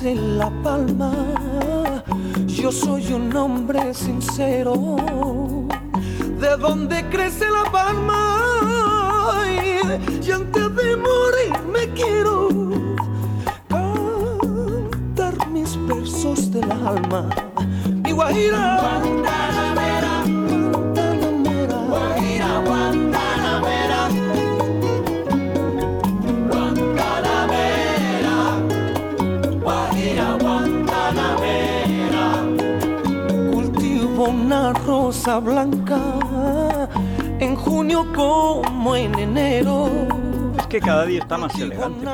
crece la palma. Yo soy un hombre sincero, de dónde crece la palma. Y antes de morir me quiero cantar mis versos del alma. Mi guajira. Rosa blanca en junio como en enero que cada día está más elegante.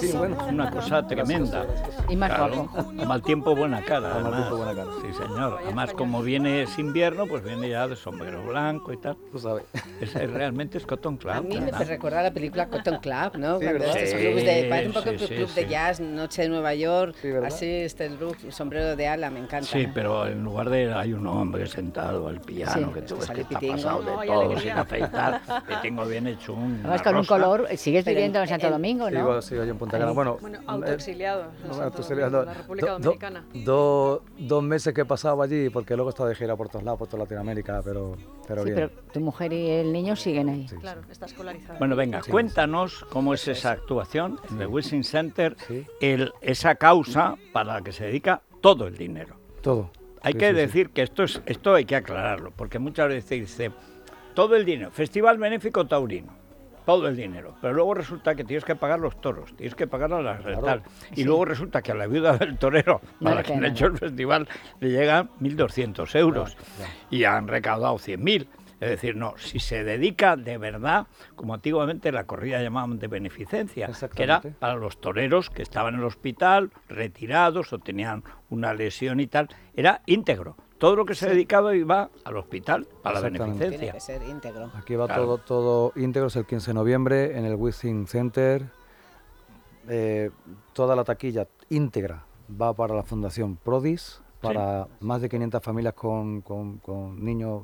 Sí, bueno, una cosa tremenda. Y más claro, Mal tiempo, buena cara. Mal tiempo, buena cara. Sí, señor. Además, como viene es invierno, pues viene ya de sombrero blanco y tal. Tú sabes. Es, realmente es Cotton Club. A mí me recuerda la película Cotton Club, ¿no? Sí, Cuando estos clubes de, parece un poco sí, club de jazz, Noche de Nueva York, así, este look, sombrero de ala, me encanta. Sí, pero en lugar de hay un hombre sentado al piano, que tú ves que está pasado de todo, sin afeitar, que tengo bien hecho un. Además, con un color, sigue sigues viviendo en Santo Domingo, ¿no? Sigo, sigo en Punta Cana. Bueno, bueno eh, autoexiliado, en la República Dominicana. dos meses que he pasado allí, porque luego he estado de gira por todos lados, por toda Latinoamérica, pero, pero sí, pero tu mujer y el niño siguen ahí. claro, está escolarizado. Bueno, venga, cuéntanos cómo es esa actuación en el Wishing Center, el, esa causa para la que se dedica todo el dinero. Todo. Hay que decir que esto, es, esto hay que aclararlo, porque muchas veces se dice, todo el dinero, Festival Benéfico Taurino todo el dinero. Pero luego resulta que tienes que pagar los toros, tienes que pagar a la claro. Y luego resulta que a la viuda del torero, para quien ha hecho el festival, le llegan 1.200 euros. Y han recaudado 100.000. Es decir, no, si se dedica de verdad, como antiguamente la corrida llamaban de beneficencia, que era para los toreros que estaban en el hospital, retirados o tenían una lesión y tal, era íntegro todo lo que se ha dedicado iba al hospital para la beneficencia. Tiene que ser íntegro. Aquí va todo, todo íntegro, es el 15 de noviembre en el Wishing Center. Eh, toda la taquilla íntegra va para la Fundación Prodis, para más de 500 familias con, con, niños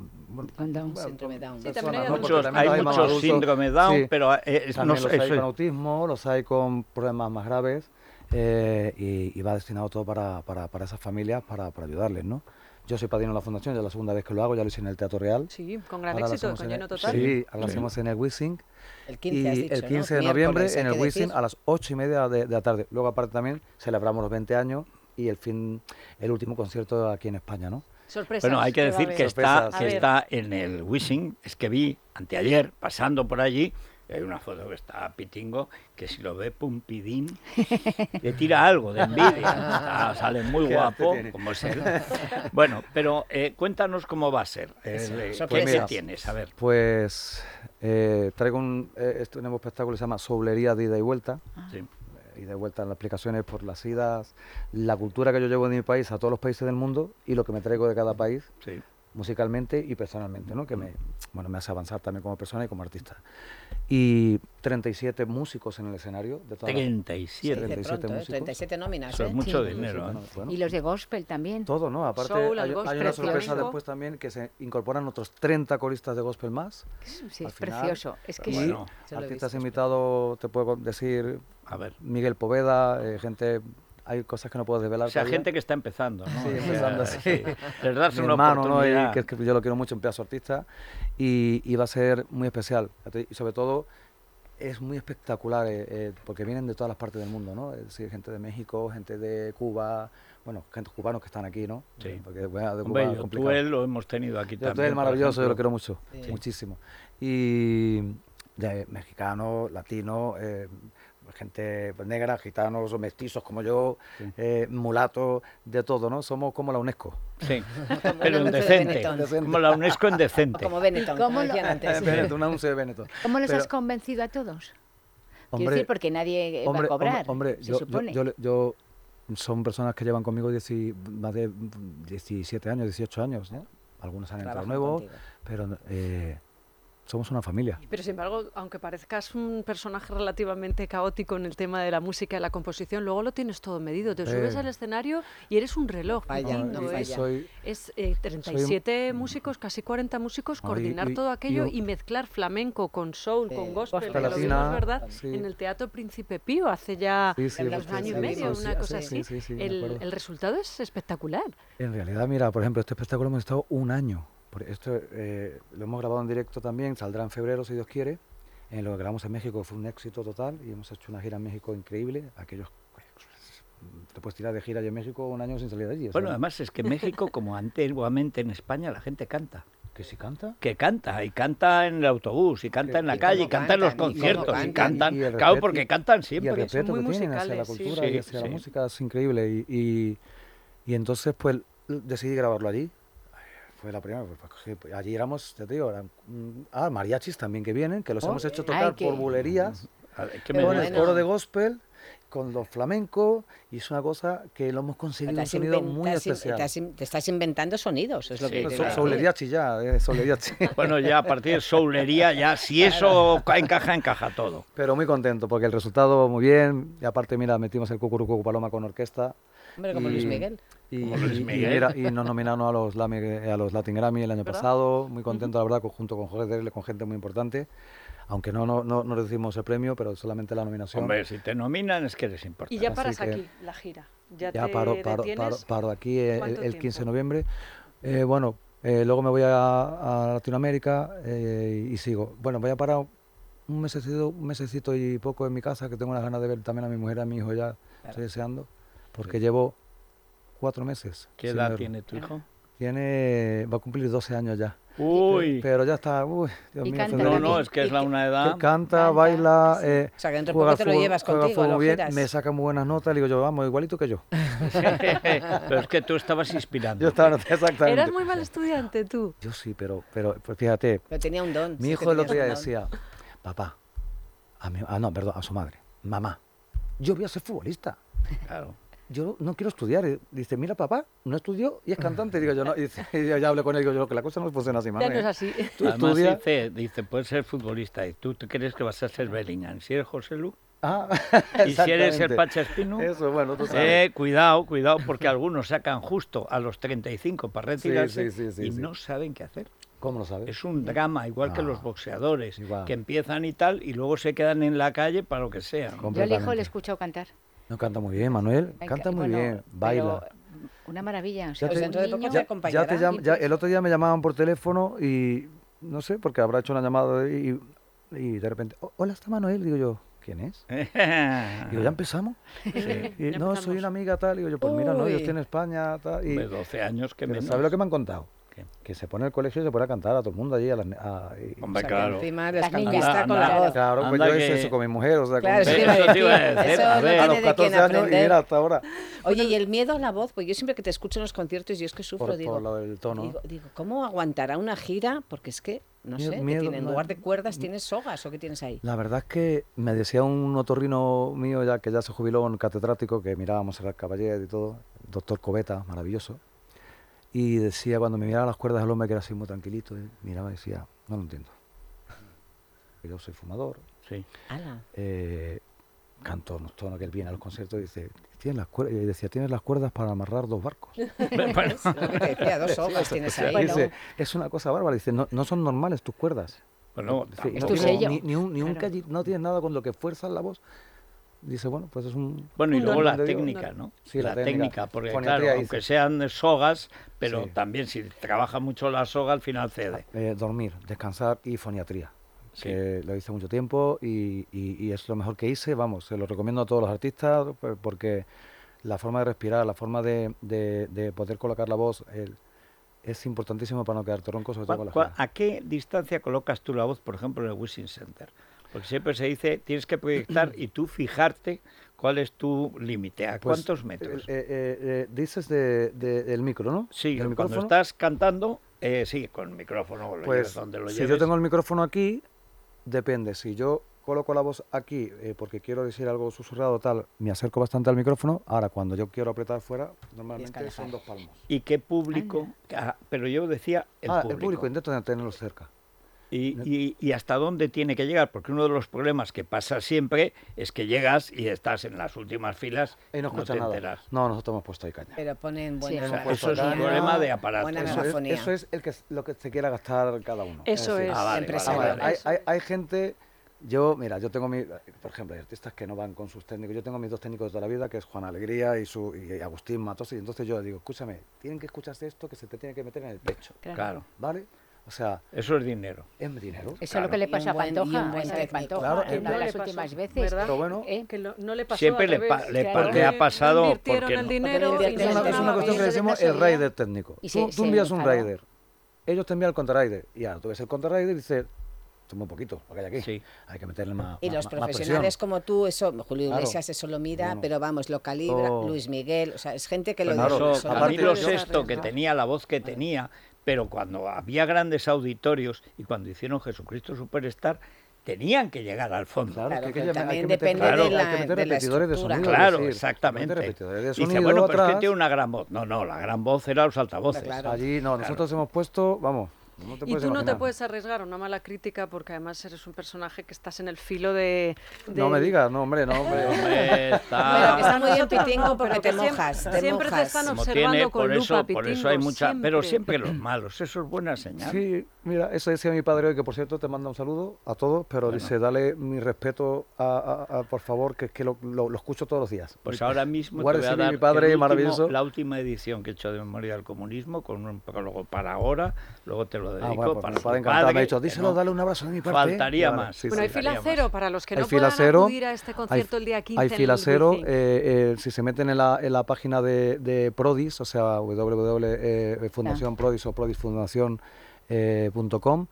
con Down, síndrome Down. hay, muchos, hay muchos síndrome Down, pero eh, no, los hay con autismo, los hay con problemas más graves eh, y, va destinado todo para, para, para esas familias, para, para ayudarles, ¿no? Yo soy padrino de la fundación, ya es la segunda vez que lo hago, ya lo hice en el Teatro Real. Sí, con gran éxito, con lleno total. Sí, ahora lo hacemos en el Wissing. El 15, y el 15 de noviembre en el Wissing a las 8 y media de, la tarde. Luego aparte también celebramos los 20 años y el fin, el último concierto aquí en España, ¿no? Sorpresa. Bueno, hay que decir que está, que está en el Wissing, es que vi anteayer pasando por allí hay una foto que está Pitingo, que si lo ve Pumpidín, le tira algo de envidia. sale muy guapo, como es él. Bueno, pero eh, cuéntanos cómo va a ser. Eh, ¿Qué pues tienes? A ver. Pues eh, traigo un, este nuevo espectáculo que se llama Soblería de ida y vuelta. Ah. Sí. Y de vuelta en las explicaciones por las idas, la cultura que yo llevo de mi país a todos los países del mundo y lo que me traigo de cada país. Sí musicalmente y personalmente, ¿no? que me, bueno, me hace avanzar también como persona y como artista. Y 37 músicos en el escenario. De 37. 37 músicos. 37 nóminas. Eso es ¿eh? mucho dinero. ¿eh? y los de gospel también. Todo, ¿no? Aparte hay, una sorpresa después también que se incorporan otros 30 coristas de gospel más. Sí, es precioso. Es que bueno, artistas invitados, te puedo decir, a ver, Miguel Poveda, eh, gente hay cosas que no puedo desvelar. O sea, gente que está empezando, ¿no? Sí, empezando así. darse una hermano, ¿no? que, que, yo lo quiero mucho, un pedazo artista, y, va a ser muy especial. Y sobre todo, es muy espectacular, eh, eh, porque vienen de todas las partes del mundo, ¿no? Es decir, gente de México, gente de Cuba, bueno, gente cubanos que están aquí, ¿no? Sí. Porque, bueno, de Cuba Hombre, lo hemos tenido aquí también. es maravilloso, yo lo quiero mucho, muchísimo. Y de mexicano, latino, eh, gente negra, gitanos o mestizos como yo, eh, mulatos, de todo, ¿no? Somos como la UNESCO. Sí, pero en decente, como la UNESCO en decente. Como Benetton, como antes. Benetton, una de Benetton. ¿Cómo les has convencido a todos? Quiero decir, porque nadie va a cobrar, hombre, yo, yo, yo, son personas que llevan conmigo más de 17 años, 18 años, ¿no? Algunos han entrado nuevos, pero... Eh, somos una familia. Pero sin embargo, aunque parezcas un personaje relativamente caótico en el tema de la música y la composición, luego lo tienes todo medido. Te subes al escenario y eres un reloj. es, 37 músicos, casi 40 músicos, coordinar todo aquello y, mezclar flamenco con soul, con gospel, que lo vimos, ¿verdad? En el Teatro Príncipe Pío hace ya un año y medio, una cosa así. El, el resultado es espectacular. En realidad, mira, por ejemplo, este espectáculo hemos estado un año esto eh, lo hemos grabado en directo también, saldrá en febrero si Dios quiere. En lo que grabamos en México fue un éxito total y hemos hecho una gira en México increíble. Aquellos te puedes tirar de gira en México un año sin salir de allí. Bueno, además es que en México, como antiguamente en España, la gente canta. ¿Que si canta? Que canta, y canta en el autobús, y canta en la calle, y canta en los conciertos, y, cantan, claro, porque cantan siempre. Y el respeto que tienen hacia la cultura y hacia la música es increíble. Y, y entonces, pues, decidí grabarlo allí fue la primera. Pues, pues, pues, allí éramos, te digo, eran, mm, ah, mariachis también que vienen, que los oh, hemos hecho tocar por bulerías, con el coro de gospel, con los flamencos, y es una cosa que lo hemos conseguido un sonido muy especial. Te, estás inventando sonidos, es lo que te Souleriachi ya, eh, bueno, ya a partir de soulería, ya si eso encaja, encaja todo. Pero muy contento, porque el resultado muy bien, y aparte, mira, metimos el Cucurucu Paloma con orquesta. Hombre, como Luis Miguel. Y, nos nominaron a los, a los Latin Grammy el año pasado, muy contento, la verdad, junto con Jorge Derle, con gente muy importante. Aunque no, no, no, recibimos el premio, pero solamente la nominación. Hombre, si te nominan es que eres importante. Y ya paras aquí la gira. Ya, ya paro, paro, paro, aquí el, 15 de noviembre. Eh, bueno, eh, luego me voy a, Latinoamérica eh, y sigo. Bueno, voy a parar un mesecito, un mesecito y poco en mi casa, que tengo unas ganas de ver también a mi mujer, a mi hijo ya, estoy deseando, porque llevo cuatro meses. ¿Qué edad tiene tu hijo? Tiene, va a cumplir 12 años ya. Uy. Pero ya está, uy, Dios mío. No, no, es que es la una edad. Canta, baila, eh, o sea, que dentro de poco te lo llevas contigo, bien, me saca muy buenas notas, le digo yo, vamos, igualito que yo. pero es que tú estabas inspirando. Yo estaba, exactamente. Eras muy mal estudiante tú. Yo sí, pero, pero pues fíjate. Pero tenía un don. Mi hijo el otro día decía, papá, a mi, ah, no, perdón, a su madre, mamá, yo voy a ser futbolista. Claro yo no quiero estudiar. Dice, mira papá, no estudió y es cantante. Digo yo, no. Y dice, ya hablé con él, digo yo, que la cosa no funciona así, mamá. no es así. Tú Además dice, dice, puedes ser futbolista y tú te crees que vas a ser Bellingham. Si eres José Lu, Ah, y si eres el Pacha Espino, Eso, bueno, tú sabes. Eh, cuidado, cuidado, porque algunos sacan justo a los 35 para retirarse y no saben qué hacer. ¿Cómo lo sabes? Es un drama, igual que los ah, boxeadores, que empiezan y tal, y luego se quedan en la calle para lo que sea. Yo al hijo le he escuchado cantar. No, canta muy bien, Manuel. Canta muy bien, baila. Una maravilla. ya el otro día me llamaban por teléfono y no sé, porque habrá hecho una llamada y, y de repente, hola, está Manuel. Digo yo, ¿quién es? digo, ¿ya empezamos? no, soy una amiga tal. Digo yo, pues mira, no, yo estoy en España. Tal, y, 12 años que me. ¿Sabes lo que me han contado? Que se pone el colegio y se pone a cantar a todo el mundo allí. A a, Hombre, claro. Encima les con la voz. Claro, pues yo hice eso con mi mujer. O sea, claro, con... eso te iba a. Eso a, ver, a los 14 años y mira hasta ahora. Oye, y el miedo a la voz, pues yo siempre que te escucho en los conciertos, yo es que sufro, por, digo, por lo del tono. Digo, digo, ¿cómo aguantará una gira? Porque es que, no sé, miedo, en lugar de cuerdas tienes sogas o qué tienes ahí. La verdad es que me decía un otorrino mío ya que ya se jubiló, un catedrático, que mirábamos a la caballero y todo, doctor Cobeta, maravilloso y decía, cuando me miraba las cuerdas del hombre, que era así muy tranquilito, miraba y decía, no lo entiendo. Yo soy fumador. Sí. Eh, canto que él viene a los conciertos y dice, ¿tienes las cuerdas? Y decía, tienes las cuerdas para amarrar dos barcos. es una cosa bárbara. Dice, no, no son normales tus cuerdas. Bueno, es tu sello. Ni, un, ni un no tienes nada con lo que fuerzas la voz dice, bueno, pues es un... Bueno, y luego la técnica, ¿no? Sí, la, técnica, porque claro, aunque sean sogas, pero también si trabaja mucho la soga, al final cede. Eh, dormir, descansar y foniatría, que lo hice mucho tiempo y, y, es lo mejor que hice, vamos, se lo recomiendo a todos los artistas pues, porque la forma de respirar, la forma de, de, poder colocar la voz... es importantísimo para no quedarte ronco, sobre todo con la ¿A qué distancia colocas tú la voz, por ejemplo, en el Wishing Center? Porque siempre se dice, tienes que proyectar y tú fijarte cuál es tu límite, a pues, cuántos metros. Eh, eh, eh, dices de, del micro, ¿no? Sí, cuando estás cantando, sí, con el micrófono, pues, donde lo Si yo tengo el micrófono aquí, depende. Si yo coloco la voz aquí porque quiero decir algo susurrado tal, me acerco bastante al micrófono. Ahora, cuando yo quiero apretar fuera, normalmente son dos palmos. ¿Y qué público? Ah, pero yo decía el ah, público. el público intento tenerlo cerca. Y, hasta dónde tiene que llegar, porque uno de los problemas que pasa siempre es que llegas y estás en las últimas filas y no, te enteras. No, nosotros hemos puesto ahí caña. Pero ponen buena Eso es un problema de aparato. Eso es, el que, lo que se quiera gastar cada uno. Eso es. Ah, hay, hay, gente... Yo, mira, yo tengo mi, por ejemplo, hay artistas que no van con sus técnicos. Yo tengo mis dos técnicos de toda la vida, que es Juan Alegría y su y Agustín Matos. Y entonces yo le digo, escúchame, tienen que escucharse esto que se te tiene que meter en el pecho. Claro. ¿Vale? O sea, eso es dinero. Es dinero. Eso es lo que le pasa a Pantoja, claro, una de las últimas veces. Pero bueno, ¿Eh? que no le pasó siempre le, le, ha pasado porque el dinero es, una, es una cuestión que decimos el rider técnico. tú, tú envías un rider, ellos te envían el contrarider y ahora tú ves el contrarider y dices toma un poquito, porque hay aquí. Sí. Hay que meterle más. Y los profesionales como tú, eso, Julio Iglesias eso lo mira, pero vamos, lo calibra, Luis Miguel, o sea, es gente que lo claro, eso, Camilo Sexto, que tenía la voz que tenía, pero cuando había grandes auditorios y cuando hicieron Jesucristo Superstar, tenían que llegar al fondo. Claro, que, también depende de la, hay que meter repetidores de, sonido. Claro, exactamente. De sonido, Dice, bueno, pero es que tiene una gran voz. No, no, la gran voz era los altavoces. Allí, no, nosotros hemos puesto, vamos, y tú no te puedes arriesgar a una mala crítica porque además eres un personaje que estás en el filo de... No me digas, no hombre, no hombre. hombre está... Pero que está muy bien pitingo porque te mojas, siempre, te siempre te están observando tiene, con por lupa, eso, Por eso hay mucha... Pero siempre los malos, eso es buena señal. Sí, mira, eso decía mi padre hoy, que por cierto te manda un saludo a todos, pero dice, dale mi respeto a, por favor, que es que lo, lo, escucho todos los días. Pues ahora mismo te voy a dar mi padre, maravilloso. la última edición que he hecho de Memoria del Comunismo, con un prólogo para ahora, luego te lo ah, dedico pues para padre encantado me ha dicho, díselo, dale un abrazo de mi parte. Faltaría más. bueno, hay fila cero para los que no puedan acudir a este concierto el día 15 Hay fila cero, eh, eh, si se meten en la, en la página de, de, Prodis, o sea, www.fundacionprodis eh, o prodisfundación.com,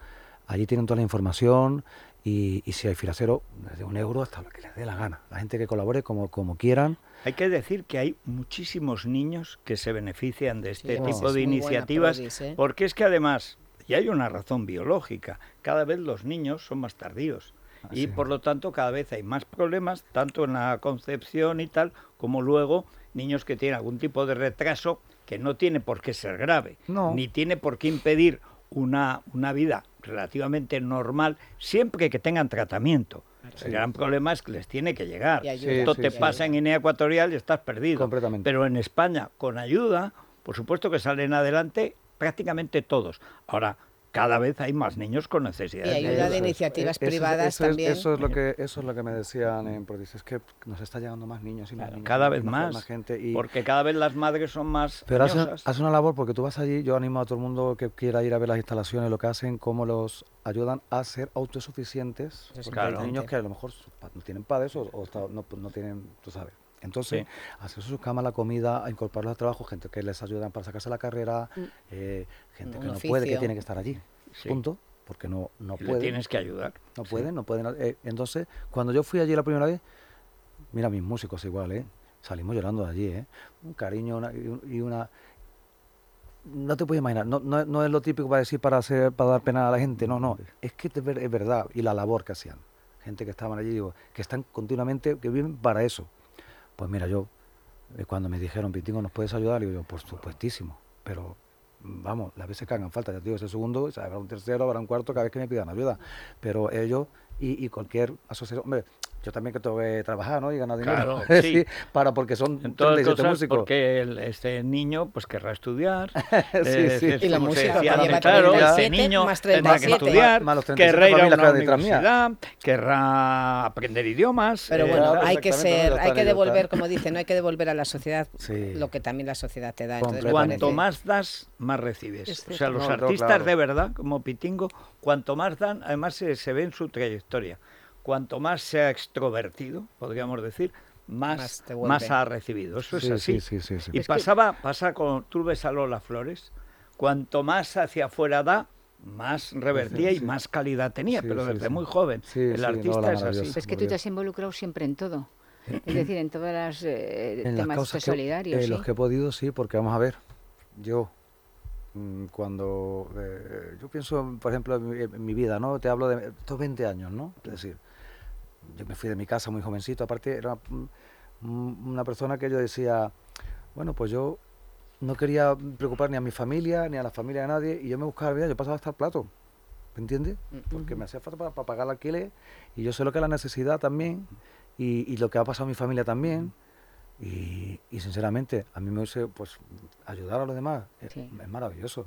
allí tienen toda la información y, y, si hay fila cero, desde un euro hasta lo que les dé la gana. La gente que colabore como, como quieran. Hay que decir que hay muchísimos niños que se benefician de este tipo de iniciativas, porque es que además y hay una razón biológica. Cada vez los niños son más tardíos. y por lo tanto cada vez hay más problemas, tanto en la concepción y tal, como luego niños que tienen algún tipo de retraso que no tiene por qué ser grave, ni tiene por qué impedir una, una vida relativamente normal siempre que tengan tratamiento. El gran problema es que les tiene que llegar. Esto te pasa en Guinea Ecuatorial y estás perdido. Pero en España, con ayuda, por supuesto que salen adelante prácticamente todos. Ahora, cada vez hay más niños con necesidades. Y ayuda de iniciativas privadas también. eso es lo que eso es lo que me decían en Prodis, es que nos está llegando más niños y más niños, Cada vez más, gente y porque cada vez las madres son más Pero hace, una labor porque tú vas allí, yo animo a todo el mundo que quiera ir a ver las instalaciones, lo que hacen, cómo los ayudan a ser autosuficientes, porque hay niños que a lo mejor no tienen padres o, no, no tienen, tú sabes, entonces, hacer sus camas, la comida, a incorporarlos al trabajo, gente que les ayudan para sacarse la carrera, mm. eh, gente que no puede, que tiene que estar allí. Punto. Porque no, no puede. tienes que ayudar. No pueden, no pueden. Eh, entonces, cuando yo fui allí la primera vez, mira, mis músicos igual, ¿eh? Salimos llorando de allí, ¿eh? Un cariño y una no te puedes imaginar, no, no, no, es lo típico para decir para hacer, para dar pena a la gente, no, no, es que es verdad, y la labor que hacían, gente que estaban allí, digo, que están continuamente, que viven para eso. Pues mira, yo, eh, cuando me dijeron, Pitingo, ¿nos puedes ayudar? Y yo, por supuestísimo, pero vamos, las veces que hagan falta, ya te digo, ese segundo, habrá un tercero, habrá un cuarto, cada vez que me pidan ayuda. Pero ellos y, y cualquier asociación, hombre, yo también que tengo que trabajar, ¿no? Y ganar dinero. Claro, sí. para porque son en todas cosas, músicos. Porque el, este niño pues querrá estudiar. sí, eh, sí. Y la música decía, claro, este niño tendrá que estudiar, querrá ir a una universidad, querrá aprender idiomas. Pero eh, bueno, hay que ser, hay que devolver, como dice, no hay que devolver a la sociedad lo que también la sociedad te da. Entonces, cuanto más das, más recibes. O sea, los artistas de verdad, como Pitingo, cuanto más dan, además se, se ve en su trayectoria cuanto más se ha extrovertido, podríamos decir, más, más, ha recibido. Eso es así. y pasaba, pasa con, tú ves a Lola Flores, cuanto más hacia afuera da, más revertía y más calidad tenía, pero desde muy joven. el artista es así. Es que tú te has involucrado siempre en todo. Es decir, en todas las eh, temas solidarios. En los que he podido, sí, porque vamos a ver, yo cuando eh, yo pienso, por ejemplo, en mi, vida, ¿no? Te hablo de estos 20 años, ¿no? Es decir, yo me fui de mi casa muy jovencito, aparte era una persona que yo decía, bueno, pues yo no quería preocupar ni a mi familia, ni a la familia de nadie, y yo me buscaba la vida, yo pasaba hasta el plato. ¿me entiendes? Porque me hacía falta para, pagar el alquiler y yo sé lo que es la necesidad también y, lo que ha pasado a mi familia también. Y, sinceramente, a mí me gusta pues, ayudar a los demás es, maravilloso.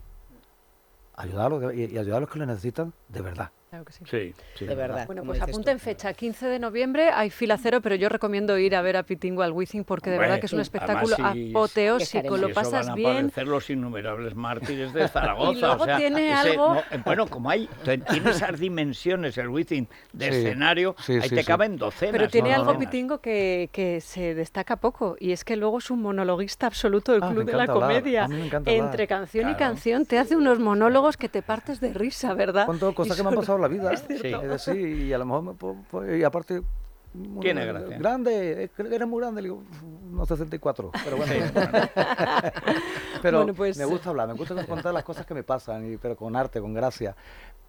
Ayudar y, y ayudar a los que lo necesitan de verdad. Claro que sí. Sí, de verdad. Bueno, pues apunten fecha, 15 de noviembre, hay fila cero, pero yo recomiendo ir a ver a Pitingo al Wizzing porque de verdad que es un espectáculo apoteósico, lo pasas bien. Van a aparecer los innumerables mártires de Zaragoza. y luego tiene algo... Eh, bueno, como hay, tiene esas dimensiones el Wizzing de escenario, ahí te caben docenas. Pero tiene algo Pitingo que, que, se destaca poco y es que luego es un monologuista absoluto del ah, Club de la Comedia. Entre canción y canción te hace unos monólogos que te partes de risa, ¿verdad? ¿Cuántas cosas que me han pasado la vida. Sí. y a lo mejor, pues, pues, y aparte... Tiene gracia. Grande, eres muy grande, le digo, unos 64, pero bueno. pero pues, me gusta hablar, me gusta contar las cosas que me pasan, y, pero con arte, con gracia.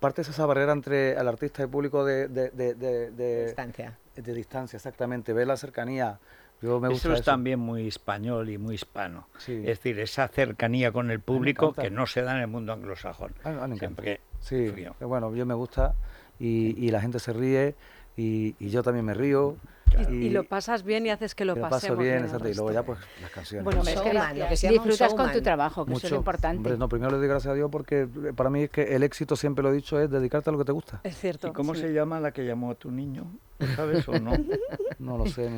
Parte es esa barrera entre el artista y el público de, de, de, de distancia. De distancia, exactamente, ver la cercanía. Yo me eso es también muy español y muy hispano. Es decir, esa cercanía con el público que no se da en el mundo anglosajón. Ah, Siempre Sí, bueno, yo me gusta y, la gente se ríe y, yo también me río. Y, lo pasas bien y haces que lo, pasemos bien. y luego ya pues las canciones. Bueno, es que, disfrutas con tu trabajo, que eso es importante. no, primero le doy gracias a Dios porque para mí es que el éxito, siempre lo he dicho, es dedicarte a lo que te gusta. Es cierto. ¿Y cómo se llama la que llamó a tu niño? ¿Sabes o no? No lo sé.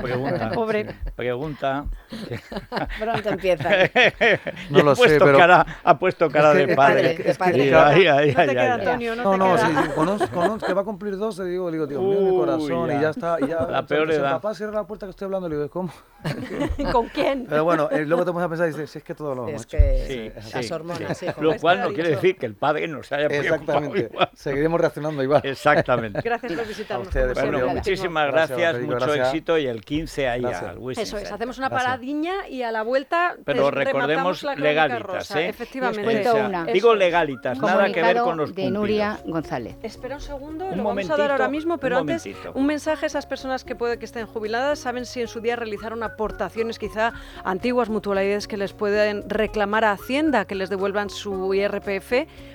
Pues pregunta. Pobre. Pregunta. Pronto empieza. no lo sé, pero... ha puesto cara de padre. De padre. no te queda, Antonio, no, no, no, si conozco, que va a cumplir 12, digo, digo, Dios mío, mi corazón, y ya está. Y ya, la peor edad. Papá, cierra la puerta que estoy hablando, le digo, ¿cómo? ¿Con quién? Pero bueno, eh, luego te pones a pensar y dices, si es que todo lo hemos Es que sí, las hormonas, sí. Lo cual no quiere decir que el padre no se haya preocupado Exactamente. Seguiremos reaccionando igual. Exactamente. Gracias por visitarnos. Bueno, muchísimas gracias, mucho éxito y el 15 ahí al Wisin Eso es, hacemos una paradiña y a la vuelta Pero recordemos legalitas, ¿eh? Efectivamente. una. Digo legalitas, nada que ver con los de Nuria González. Espera un segundo, lo vamos a dar ahora mismo, pero antes un mensaje a esas personas que puede que estén jubiladas, saben si en su día realizaron aportaciones quizá antiguas mutualidades que les pueden reclamar a Hacienda que les devuelvan su IRPF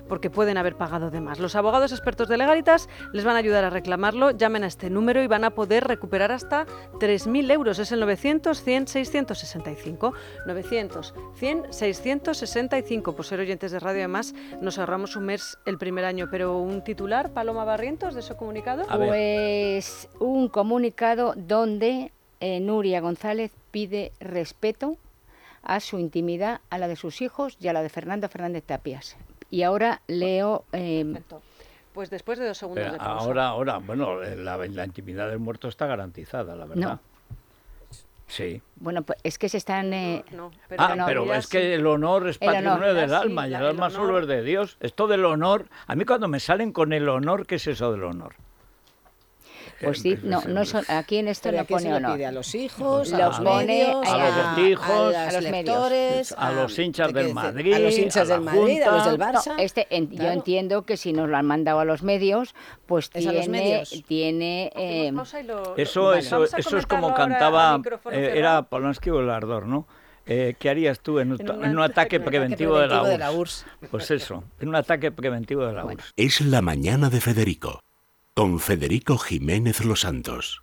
porque pueden haber pagado de más. Los abogados expertos de legalitas les van a ayudar a reclamarlo, llamen a este número y van a poder recuperar hasta 3.000 euros. Es el 900 100 665. 900 100 665. Por ser oyentes de radio, además, nos ahorramos un mes el primer año. Pero un titular, Paloma Barrientos, de ese comunicado. Pues un comunicado donde eh, Nuria González pide respeto a su intimidad, a la de sus hijos y a la de Fernando Fernández Tapias. Y ahora leo... Eh, pues después de dos segundos de Ahora, ahora, bueno, la, intimidad del muerto está garantizada, la verdad. Sí. Bueno, pues es que se están... Eh, pero ah, pero es que el honor es patrimonio del alma y el alma solo es de Dios. Esto del honor, a mí cuando me salen con el honor, ¿qué es eso del honor? Pues sí, no, no son, aquí en esto no pone honor. a los hijos, a los, medios, a, los hijos, a, los lectores, a, los hinchas del Madrid, a los hinchas del Madrid, a los del Barça. este, Yo entiendo que si nos lo han mandado a los medios, pues tiene, tiene eh, eso, eso, eso es como cantaba, eh, era Polanski o Lardor, ¿no? Eh, ¿Qué harías tú en un, ataque preventivo, de, la de la URSS? Pues eso, en un ataque preventivo de la URSS. Es la mañana de Federico con Federico Jiménez Los Santos.